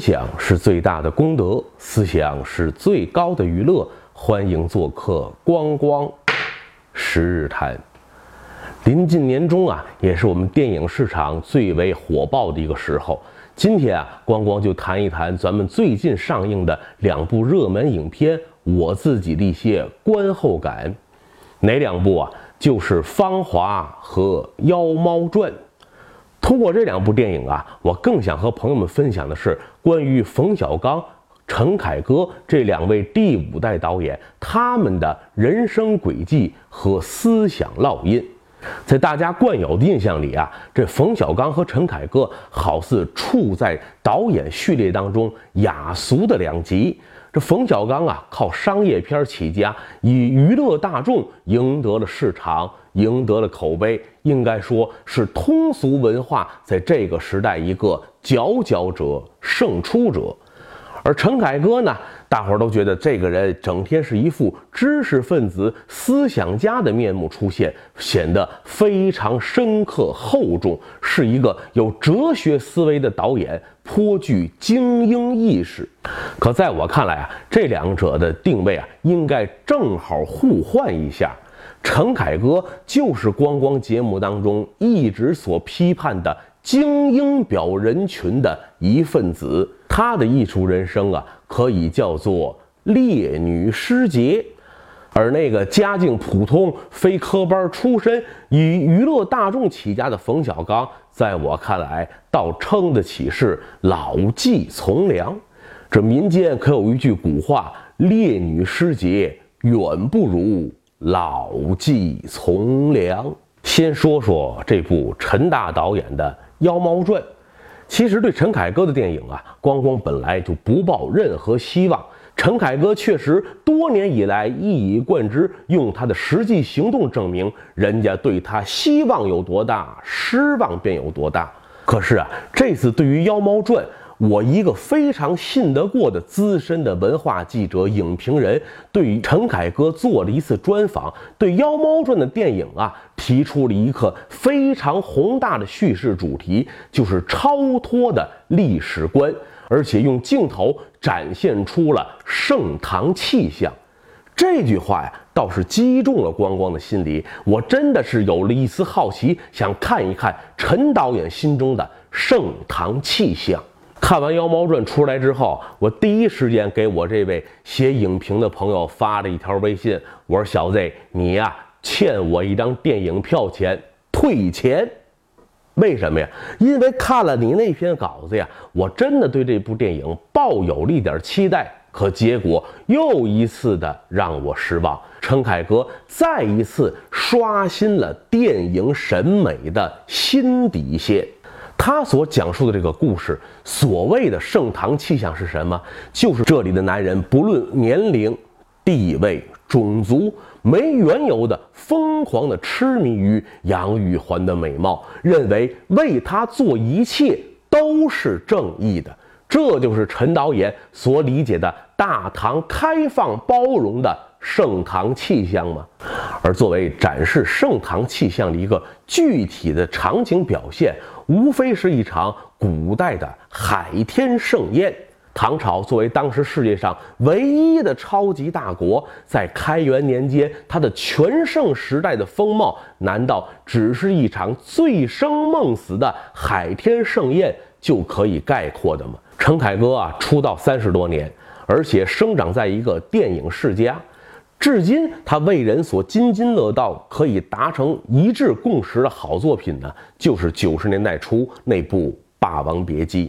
享是最大的功德，思想是最高的娱乐。欢迎做客光光十日谈。临近年终啊，也是我们电影市场最为火爆的一个时候。今天啊，光光就谈一谈咱们最近上映的两部热门影片，我自己的一些观后感。哪两部啊？就是《芳华》和《妖猫传》。通过这两部电影啊，我更想和朋友们分享的是关于冯小刚、陈凯歌这两位第五代导演他们的人生轨迹和思想烙印。在大家惯有的印象里啊，这冯小刚和陈凯歌好似处在导演序列当中雅俗的两极。这冯小刚啊，靠商业片起家，以娱乐大众赢得了市场，赢得了口碑，应该说是通俗文化在这个时代一个佼佼者、胜出者。而陈凯歌呢，大伙儿都觉得这个人整天是一副知识分子、思想家的面目出现，显得非常深刻厚重，是一个有哲学思维的导演，颇具精英意识。可在我看来啊，这两者的定位啊，应该正好互换一下。陈凯歌就是光光节目当中一直所批判的精英表人群的一份子。他的艺术人生啊，可以叫做烈女失节，而那个家境普通、非科班出身、以娱乐大众起家的冯小刚，在我看来，倒称得起是老骥从良。这民间可有一句古话：“烈女失节，远不如老骥从良。”先说说这部陈大导演的《妖猫传》。其实对陈凯歌的电影啊，光光本来就不抱任何希望。陈凯歌确实多年以来一以贯之，用他的实际行动证明，人家对他希望有多大，失望便有多大。可是啊，这次对于《妖猫传》。我一个非常信得过的资深的文化记者、影评人，对陈凯歌做了一次专访，对《妖猫传》的电影啊，提出了一个非常宏大的叙事主题，就是超脱的历史观，而且用镜头展现出了盛唐气象。这句话呀，倒是击中了光光的心里。我真的是有了一丝好奇，想看一看陈导演心中的盛唐气象。看完《妖猫传》出来之后，我第一时间给我这位写影评的朋友发了一条微信，我说：“小子，你呀欠我一张电影票钱，退钱。为什么呀？因为看了你那篇稿子呀，我真的对这部电影抱有了一点期待，可结果又一次的让我失望。陈凯歌再一次刷新了电影审美的新底线。”他所讲述的这个故事，所谓的盛唐气象是什么？就是这里的男人不论年龄、地位、种族，没缘由的疯狂的痴迷于杨玉环的美貌，认为为她做一切都是正义的。这就是陈导演所理解的大唐开放包容的盛唐气象吗？而作为展示盛唐气象的一个具体的场景表现。无非是一场古代的海天盛宴。唐朝作为当时世界上唯一的超级大国，在开元年间，它的全盛时代的风貌，难道只是一场醉生梦死的海天盛宴就可以概括的吗？陈凯歌啊，出道三十多年，而且生长在一个电影世家。至今，他为人所津津乐道、可以达成一致共识的好作品呢，就是九十年代初那部《霸王别姬》。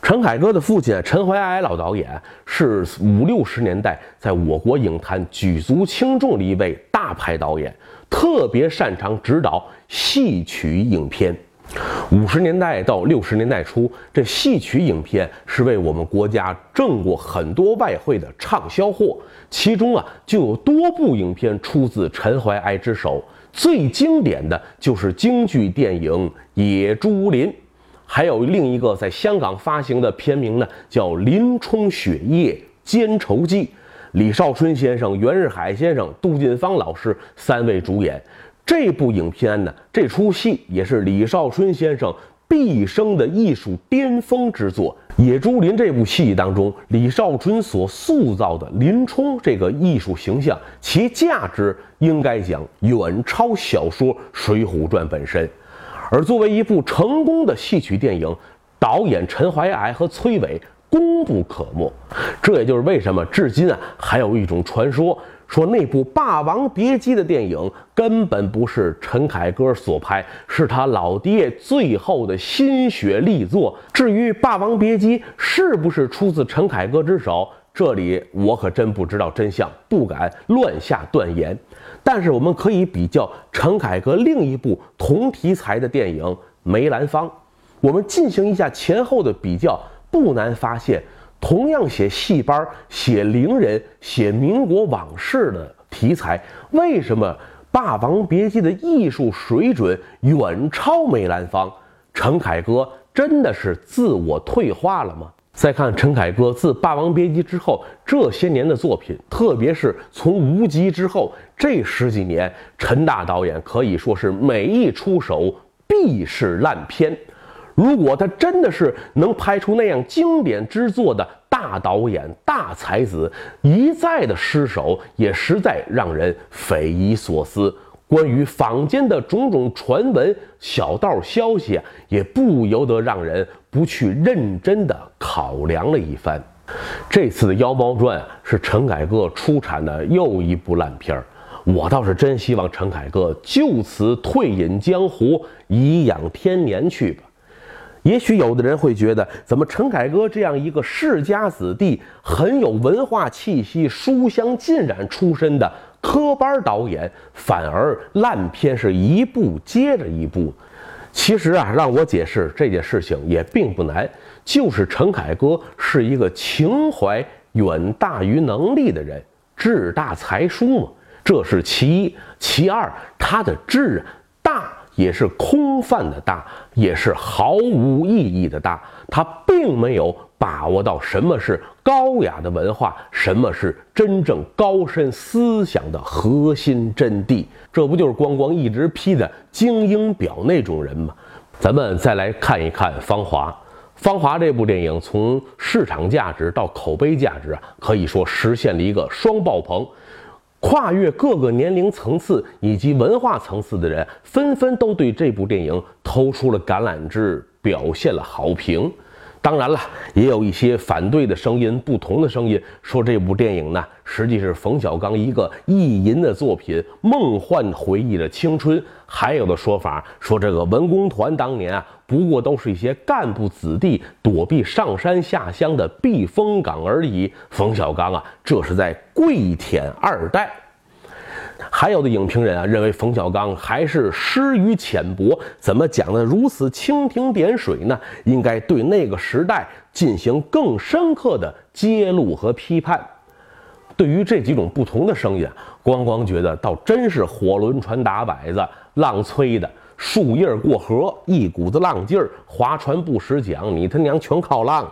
陈凯歌的父亲陈怀哀老导演是五六十年代在我国影坛举足轻重的一位大牌导演，特别擅长指导戏曲影片。五十年代到六十年代初，这戏曲影片是为我们国家挣过很多外汇的畅销货，其中啊就有多部影片出自陈怀哀之手，最经典的就是京剧电影《野猪林》，还有另一个在香港发行的片名呢，叫《林冲雪夜奸仇记》，李少春先生、袁日海先生、杜近芳老师三位主演。这部影片呢，这出戏也是李少春先生毕生的艺术巅峰之作。《野猪林》这部戏当中，李少春所塑造的林冲这个艺术形象，其价值应该讲远超小说《水浒传》本身。而作为一部成功的戏曲电影，导演陈怀矮和崔伟功不可没。这也就是为什么至今啊，还有一种传说。说那部《霸王别姬》的电影根本不是陈凯歌所拍，是他老爹最后的心血力作。至于《霸王别姬》是不是出自陈凯歌之手，这里我可真不知道真相，不敢乱下断言。但是我们可以比较陈凯歌另一部同题材的电影《梅兰芳》，我们进行一下前后的比较，不难发现。同样写戏班、写伶人、写民国往事的题材，为什么《霸王别姬》的艺术水准远超梅兰芳？陈凯歌真的是自我退化了吗？再看陈凯歌自《霸王别姬》之后这些年的作品，特别是从《无极》之后这十几年，陈大导演可以说是每一出手必是烂片。如果他真的是能拍出那样经典之作的大导演、大才子，一再的失手，也实在让人匪夷所思。关于坊间的种种传闻、小道消息，也不由得让人不去认真的考量了一番。这次的《妖猫传》是陈凯歌出产的又一部烂片儿，我倒是真希望陈凯歌就此退隐江湖，颐养天年去吧。也许有的人会觉得，怎么陈凯歌这样一个世家子弟、很有文化气息、书香浸染出身的科班导演，反而烂片是一部接着一部？其实啊，让我解释这件事情也并不难，就是陈凯歌是一个情怀远大于能力的人，志大才疏嘛，这是其一。其二，他的志啊。也是空泛的大，也是毫无意义的大。他并没有把握到什么是高雅的文化，什么是真正高深思想的核心真谛。这不就是光光一直批的精英表那种人吗？咱们再来看一看《芳华》。《芳华》这部电影从市场价值到口碑价值啊，可以说实现了一个双爆棚。跨越各个年龄层次以及文化层次的人，纷纷都对这部电影投出了橄榄枝，表现了好评。当然了，也有一些反对的声音，不同的声音说这部电影呢，实际是冯小刚一个意淫的作品，梦幻回忆的青春。还有的说法说，这个文工团当年啊，不过都是一些干部子弟躲避上山下乡的避风港而已。冯小刚啊，这是在跪舔二代。还有的影评人啊，认为冯小刚还是失于浅薄，怎么讲的如此蜻蜓点水呢？应该对那个时代进行更深刻的揭露和批判。对于这几种不同的声音，光光觉得倒真是火轮船打摆子，浪催的树叶过河，一股子浪劲儿，划船不识桨，你他娘全靠浪。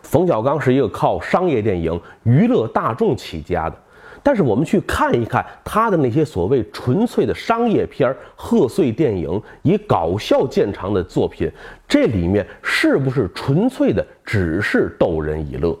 冯小刚是一个靠商业电影娱乐大众起家的。但是我们去看一看他的那些所谓纯粹的商业片儿、贺岁电影，以搞笑见长的作品，这里面是不是纯粹的只是逗人一乐？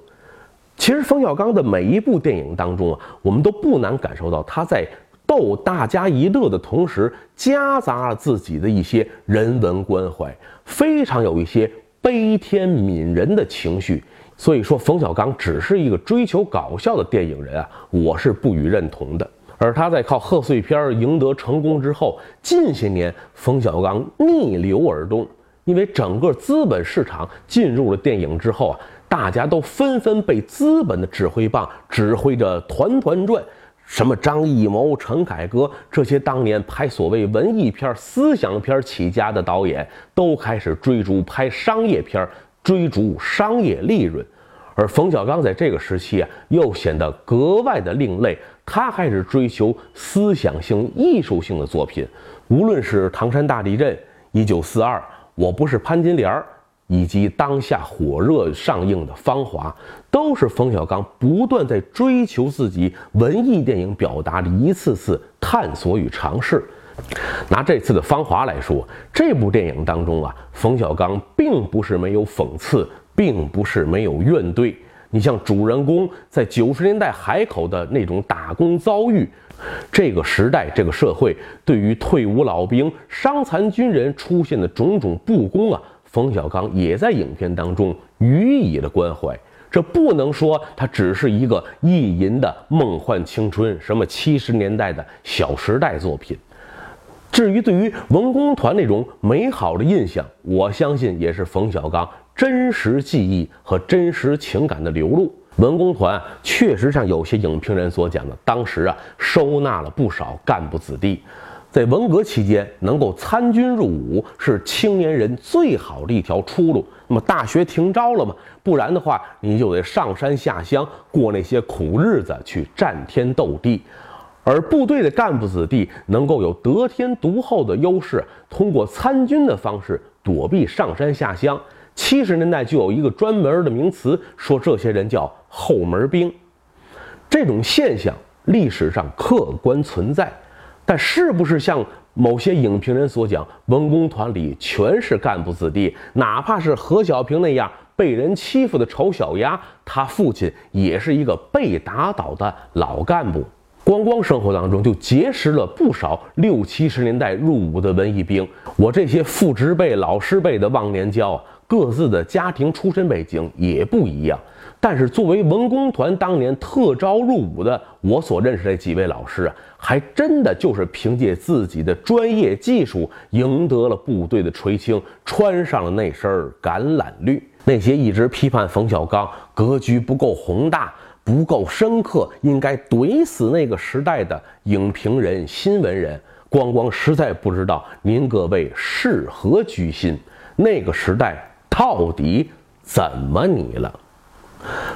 其实冯小刚的每一部电影当中啊，我们都不难感受到他在逗大家一乐的同时，夹杂了自己的一些人文关怀，非常有一些悲天悯人的情绪。所以说，冯小刚只是一个追求搞笑的电影人啊，我是不予认同的。而他在靠贺岁片赢得成功之后，近些年冯小刚逆流而动，因为整个资本市场进入了电影之后啊，大家都纷纷被资本的指挥棒指挥着团团转。什么张艺谋、陈凯歌这些当年拍所谓文艺片、思想片起家的导演，都开始追逐拍商业片。追逐商业利润，而冯小刚在这个时期啊，又显得格外的另类。他开始追求思想性、艺术性的作品，无论是唐山大地震、一九四二、我不是潘金莲，以及当下火热上映的《芳华》，都是冯小刚不断在追求自己文艺电影表达的一次次探索与尝试。拿这次的《芳华》来说，这部电影当中啊，冯小刚并不是没有讽刺，并不是没有怨怼。你像主人公在九十年代海口的那种打工遭遇，这个时代这个社会对于退伍老兵、伤残军人出现的种种不公啊，冯小刚也在影片当中予以了关怀。这不能说他只是一个意淫的梦幻青春，什么七十年代的小时代作品。至于对于文工团那种美好的印象，我相信也是冯小刚。真实记忆和真实情感的流露，文工团确实像有些影评人所讲的，当时啊收纳了不少干部子弟。在文革期间，能够参军入伍是青年人最好的一条出路。那么大学停招了嘛？不然的话，你就得上山下乡过那些苦日子，去战天斗地。而部队的干部子弟能够有得天独厚的优势，通过参军的方式躲避上山下乡。七十年代就有一个专门的名词，说这些人叫后门兵。这种现象历史上客观存在，但是不是像某些影评人所讲，文工团里全是干部子弟，哪怕是何小平那样被人欺负的丑小鸭，他父亲也是一个被打倒的老干部。光光生活当中就结识了不少六七十年代入伍的文艺兵。我这些父执辈、老师辈的忘年交啊。各自的家庭出身背景也不一样，但是作为文工团当年特招入伍的，我所认识的几位老师啊，还真的就是凭借自己的专业技术赢得了部队的垂青，穿上了那身橄榄绿。那些一直批判冯小刚格局不够宏大、不够深刻，应该怼死那个时代的影评人、新闻人，光光实在不知道您各位是何居心。那个时代。到底怎么你了？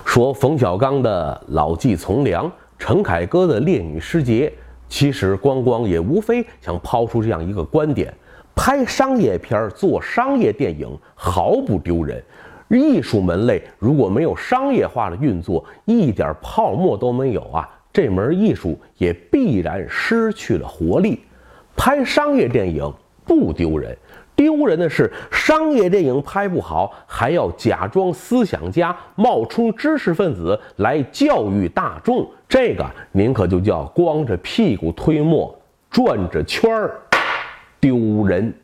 说冯小刚的老骥从良，陈凯歌的烈女失节，其实光光也无非想抛出这样一个观点：拍商业片、做商业电影毫不丢人。艺术门类如果没有商业化的运作，一点泡沫都没有啊，这门艺术也必然失去了活力。拍商业电影不丢人。丢人的是，商业电影拍不好，还要假装思想家，冒充知识分子来教育大众，这个您可就叫光着屁股推磨，转着圈儿，丢人。